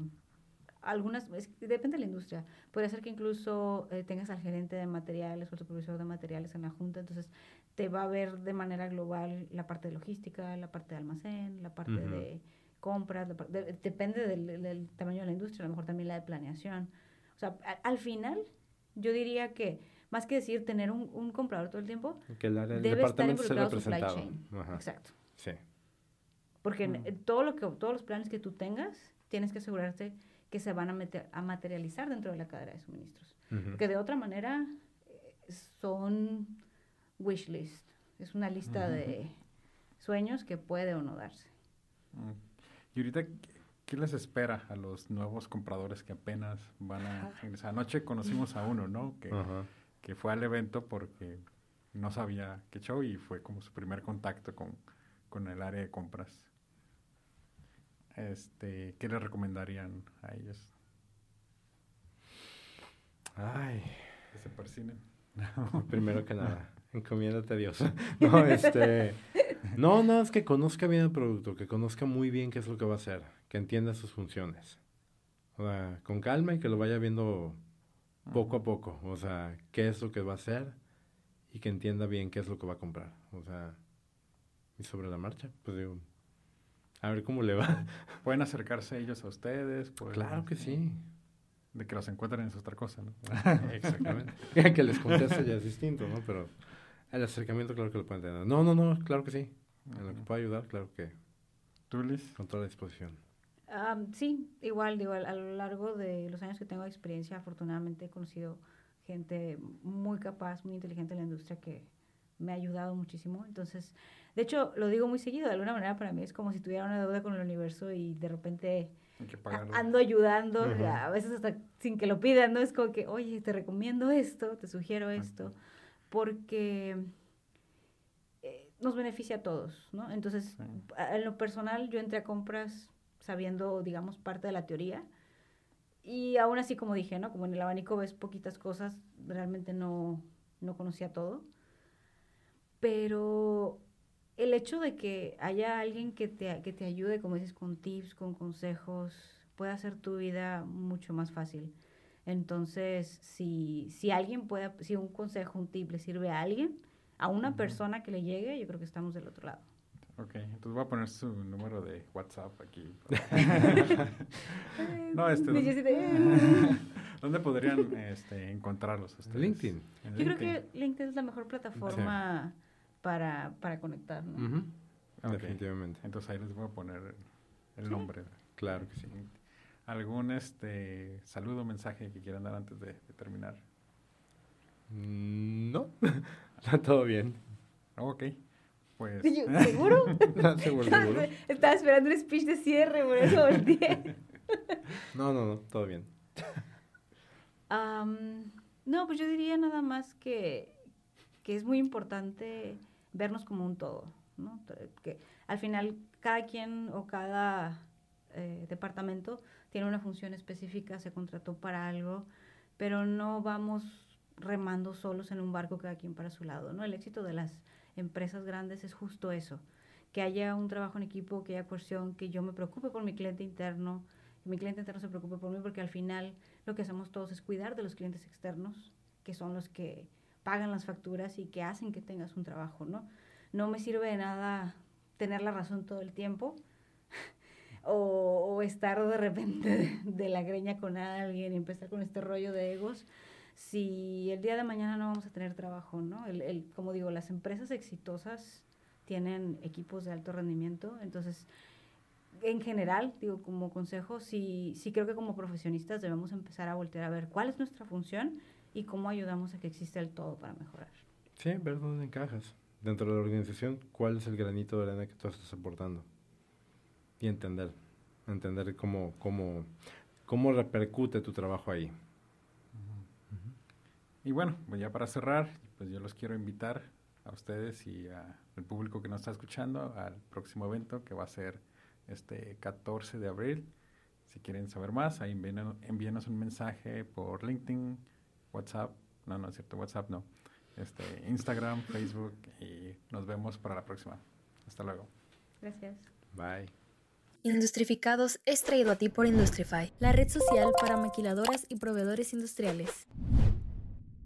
algunas, depende de la industria. Puede ser que incluso eh, tengas al gerente de materiales o el supervisor de materiales en la junta, entonces te va a ver de manera global la parte de logística, la parte de almacén, la parte de compras, depende del, tamaño de la industria, a lo mejor también la de planeación. O sea, al final, yo diría que más que decir tener un, un comprador todo el tiempo, que el, debe departamento estar involucrado supply chain. Exacto. Sí. Porque mm. todo lo que, todos los planes que tú tengas, tienes que asegurarte que se van a, meter, a materializar dentro de la cadena de suministros. Porque de otra manera eh, son wish list. Es una lista de sueños que puede o no darse. Mm. Y ahorita, ¿qué les espera a los nuevos compradores que apenas van a ingresar? Anoche conocimos a uno, ¿no? Que que fue al evento porque no sabía qué show y fue como su primer contacto con, con el área de compras. Este, ¿Qué le recomendarían a ellos? Ay. Que se persinen. Primero que nada, encomiéndate a Dios. No, este, no, no, es que conozca bien el producto, que conozca muy bien qué es lo que va a hacer, que entienda sus funciones. O sea, con calma y que lo vaya viendo poco a poco, o sea, qué es lo que va a hacer y que entienda bien qué es lo que va a comprar, o sea, y sobre la marcha, pues digo, a ver cómo le va. ¿Pueden acercarse ellos a ustedes? Claro que sí. de que los encuentren es otra cosa, ¿no? Exactamente. que les conteste ya es distinto, ¿no? Pero el acercamiento, claro que lo pueden tener. No, no, no, claro que sí. En lo que pueda ayudar, claro que. ¿Tú, Liz? Con toda la disposición. sí, igual, igual. A lo largo de los años que tengo de experiencia, afortunadamente he conocido gente muy capaz, muy inteligente en la industria que me ha ayudado muchísimo. Entonces, de hecho, lo digo muy seguido. De alguna manera, para mí es como si tuviera una deuda con el universo y de repente ando ayudando, a veces hasta sin que lo pidan, ¿no? Es como que, oye, te recomiendo esto, te sugiero esto, porque eh, nos beneficia a todos, ¿no? Entonces, en lo personal, yo entré a compras sabiendo, digamos, parte de la teoría. Y aún así, como dije, ¿no? Como en el abanico ves poquitas cosas, realmente no, no conocía todo. Pero el hecho de que haya alguien que te, que te ayude, como dices, con tips, con consejos, puede hacer tu vida mucho más fácil. Entonces, si, si alguien puede, si un consejo, un tip le sirve a alguien, a una persona que le llegue, yo creo que estamos del otro lado. Ok, entonces voy a poner su número de WhatsApp aquí. no, este. ¿Dónde, podrían este, encontrarlos? Ustedes? LinkedIn. Yo creo que LinkedIn es la mejor plataforma para, para conectar, ¿no? Definitivamente. Entonces ahí les voy a poner el nombre. Claro que sí. ¿Algún este saludo, mensaje que quieran dar antes de, terminar? Mm, no, está todo bien. ok, pues... ¿Seguro? seguro, seguro. Estaba esperando un speech de cierre, por eso volteé. no, no, no, todo bien. no, pues yo diría nada más que, que es muy importante vernos como un todo, ¿no? Que al final cada quien o cada eh, departamento tiene una función específica, se contrató para algo, pero no vamos remando solos en un barco cada quien para su lado, ¿no? El éxito de las empresas grandes es justo eso, que haya un trabajo en equipo, que haya cohesión, que yo me preocupe por mi cliente interno, que mi cliente interno se preocupe por mí, porque al final lo que hacemos todos es cuidar de los clientes externos, que son los que pagan las facturas y que hacen que tengas un trabajo, ¿no? no me sirve de nada tener la razón todo el tiempo o, estar de repente de, la greña con alguien y empezar con este rollo de egos si el día de mañana no vamos a tener trabajo, ¿no? El, el, como digo, las empresas exitosas tienen equipos de alto rendimiento, entonces, en general, digo, como consejo, sí, sí creo que como profesionistas debemos empezar a voltear a ver cuál es nuestra función y cómo ayudamos a que exista el todo para mejorar. Sí, ver dónde encajas dentro de la organización cuál es el granito de arena que tú estás aportando y entender, entender cómo, cómo, cómo repercute tu trabajo ahí. Y bueno, pues ya para cerrar, pues yo los quiero invitar a ustedes y al público que nos está escuchando al próximo evento que va a ser este 14 de abril. Si quieren saber más, ahí envíenos un mensaje por LinkedIn, WhatsApp, no, no es cierto, WhatsApp no, este, Instagram, Facebook y nos vemos para la próxima. Hasta luego. Gracias. Bye. Industrificados es traído a ti por Industrify, la red social para maquiladoras y proveedores industriales.